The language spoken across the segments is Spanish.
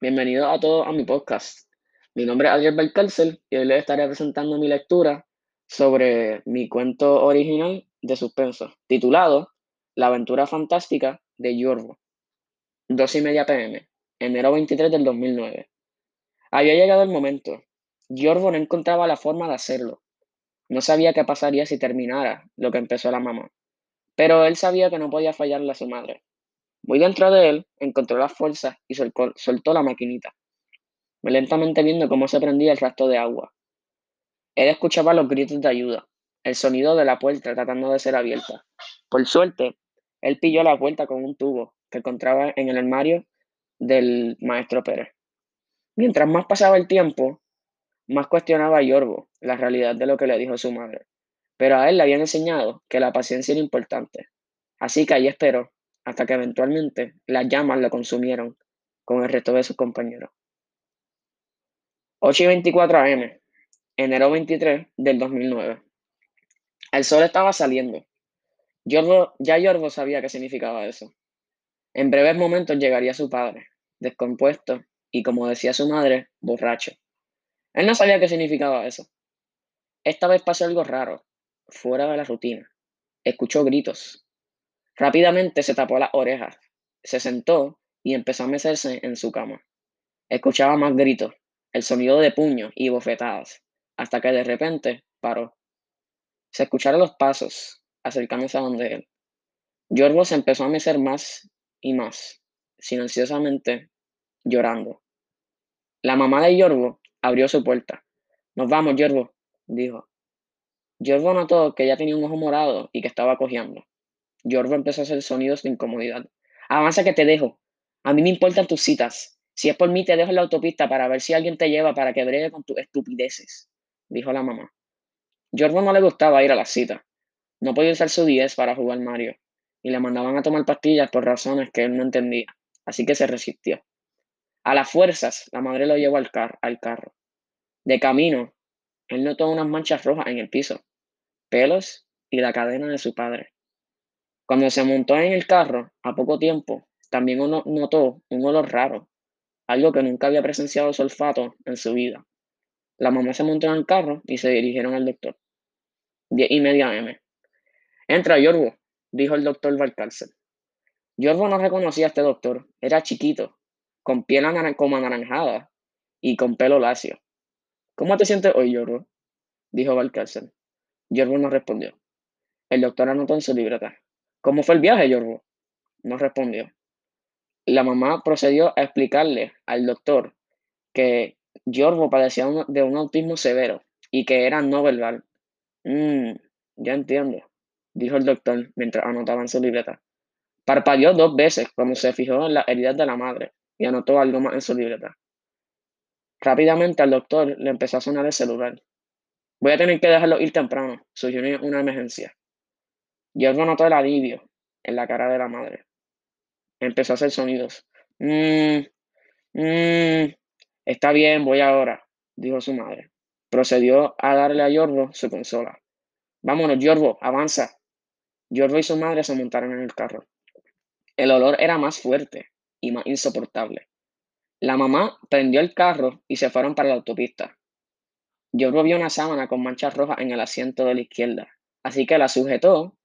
Bienvenidos a todos a mi podcast. Mi nombre es Adriel Valcárcel y hoy les estaré presentando mi lectura sobre mi cuento original de suspenso, titulado La aventura fantástica de Yorvo. 2 y media pm, enero 23 del 2009. Había llegado el momento. Yorvo no encontraba la forma de hacerlo. No sabía qué pasaría si terminara lo que empezó la mamá. Pero él sabía que no podía fallarle a su madre. Muy dentro de él, encontró las fuerzas y soltó, la maquinita, lentamente viendo cómo se prendía el rastro de agua. Él escuchaba los gritos de ayuda, el sonido de la puerta tratando de ser abierta. Por suerte, él pilló la puerta con un tubo que encontraba en el armario del maestro Pérez. Mientras más pasaba el tiempo, más cuestionaba a Yorbo la realidad de lo que le dijo su madre. Pero a él le habían enseñado que la paciencia era importante. Así que ahí esperó hasta que eventualmente las llamas lo consumieron con el resto de sus compañeros. 8 y 24 am, enero 23 del 2009. El sol estaba saliendo. ya Yorgo sabía qué significaba eso. En breves momentos llegaría su padre, descompuesto y, como decía su madre, borracho. Él no sabía qué significaba eso. Esta vez pasó algo raro, fuera de la rutina. Escuchó gritos, Rápidamente se tapó las orejas, se sentó y empezó a mecerse en su cama. Escuchaba más gritos, el sonido de puños y bofetadas, hasta que de repente paró. Se escucharon los pasos acercándose a donde él. Yorbo se empezó a mecer más y más, silenciosamente, llorando. La mamá de Yorbo abrió su puerta. Nos vamos, Yorbo, dijo. Yorbo notó que ella tenía un ojo morado y que estaba cojeando. Yorbo empezó a hacer sonidos de incomodidad. Avanza que te dejo. A mí me importan tus citas. Si es por mí, te dejo en la autopista para ver si alguien te lleva para que bregue con tus estupideces, dijo la mamá. Yorbo no le gustaba ir a las citas. No podía usar su 10 para jugar Mario, y le mandaban a tomar pastillas por razones que él no entendía, así que se resistió. A las fuerzas, la madre lo llevó al, al carro. De camino, él notó unas manchas rojas en el piso, pelos y la cadena de su padre. Cuando se montó en el carro, a poco tiempo, también uno notó un olor raro, algo que nunca había presenciado su olfato en su vida. La mamá se montó en el carro y se dirigieron al doctor. Diez y media M. Entra, Yorbo, dijo el doctor Valcárcel. Yorbo no reconocía a este doctor. Era chiquito, con piel como anaranjada y con pelo lacio. ¿Cómo te sientes hoy, Yorbo? dijo Valcárcel. Yorbo no respondió. El doctor anotó en su libreta. ¿Cómo fue el viaje, Yorbo? No respondió. La mamá procedió a explicarle al doctor que Yorbo padecía de un autismo severo y que era no verbal. Mmm, ya entiendo, dijo el doctor mientras anotaba en su libreta. Parpadeó dos veces cuando se fijó en las heridas de la madre y anotó algo más en su libreta. Rápidamente al doctor le empezó a sonar el celular. Voy a tener que dejarlo ir temprano, surgió una emergencia. Yorgo notó el alivio en la cara de la madre. Empezó a hacer sonidos. Mmm, mmm, está bien, voy ahora, dijo su madre. Procedió a darle a Yorbo su consola. Vámonos, Yorbo, avanza. Yorbo y su madre se montaron en el carro. El olor era más fuerte y más insoportable. La mamá prendió el carro y se fueron para la autopista. Yorbo vio una sábana con manchas rojas en el asiento de la izquierda, así que la sujetó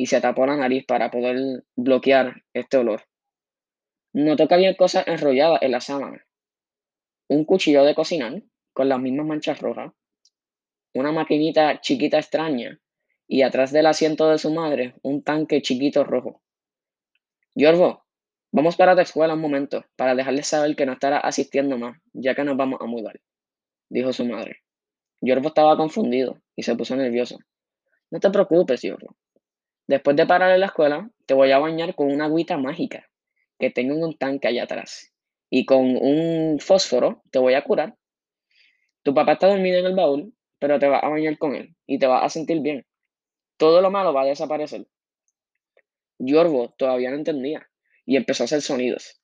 y se tapó la nariz para poder bloquear este olor. Notó que había cosas enrolladas en la sábana. Un cuchillo de cocinar con las mismas manchas rojas, una maquinita chiquita extraña y atrás del asiento de su madre un tanque chiquito rojo. Yorbo, vamos para tu escuela un momento para dejarle saber que no estará asistiendo más, ya que nos vamos a mudar, dijo su madre. Yorbo estaba confundido y se puso nervioso. No te preocupes, Yorbo. Después de parar en la escuela, te voy a bañar con una agüita mágica que tengo en un tanque allá atrás. Y con un fósforo te voy a curar. Tu papá está dormido en el baúl, pero te vas a bañar con él y te vas a sentir bien. Todo lo malo va a desaparecer. Yorbo todavía no entendía y empezó a hacer sonidos.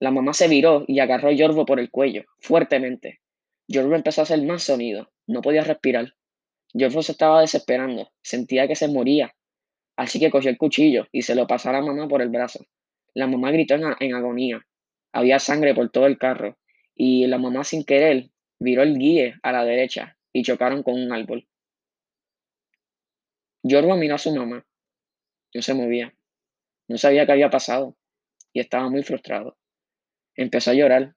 La mamá se viró y agarró a Yorbo por el cuello, fuertemente. Yorbo empezó a hacer más sonidos. No podía respirar. Yorbo se estaba desesperando. Sentía que se moría Así que cogió el cuchillo y se lo pasó a la mamá por el brazo. La mamá gritó en, agonía. Había sangre por todo el carro y la mamá sin querer viró el guíe a la derecha y chocaron con un árbol. Yorba miró a su mamá. No se movía. No sabía qué había pasado y estaba muy frustrado. Empezó a llorar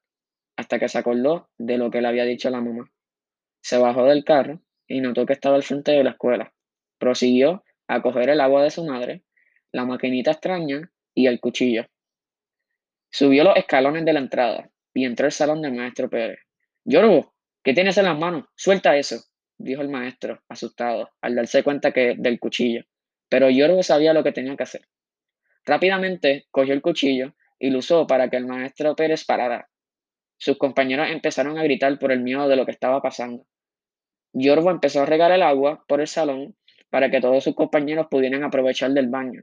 hasta que se acordó de lo que le había dicho la mamá. Se bajó del carro y notó que estaba al frente de la escuela. Prosiguió a coger el agua de su madre, la maquinita extraña y el cuchillo. Subió los escalones de la entrada y entró al salón del maestro Pérez. Yorbo, ¿qué tienes en las manos? Suelta eso, dijo el maestro, asustado, al darse cuenta que del cuchillo. Pero Yorbo sabía lo que tenía que hacer. Rápidamente cogió el cuchillo y lo usó para que el maestro Pérez parara. Sus compañeros empezaron a gritar por el miedo de lo que estaba pasando. Yorbo empezó a regar el agua por el salón para que todos sus compañeros pudieran aprovechar del baño.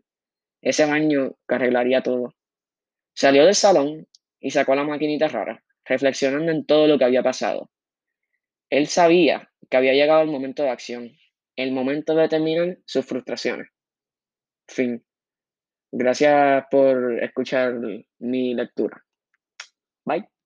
Ese baño que arreglaría todo. Salió del salón y sacó la maquinita rara, reflexionando en todo lo que había pasado. Él sabía que había llegado el momento de acción, el momento de terminar sus frustraciones. Fin. Gracias por escuchar mi lectura. Bye.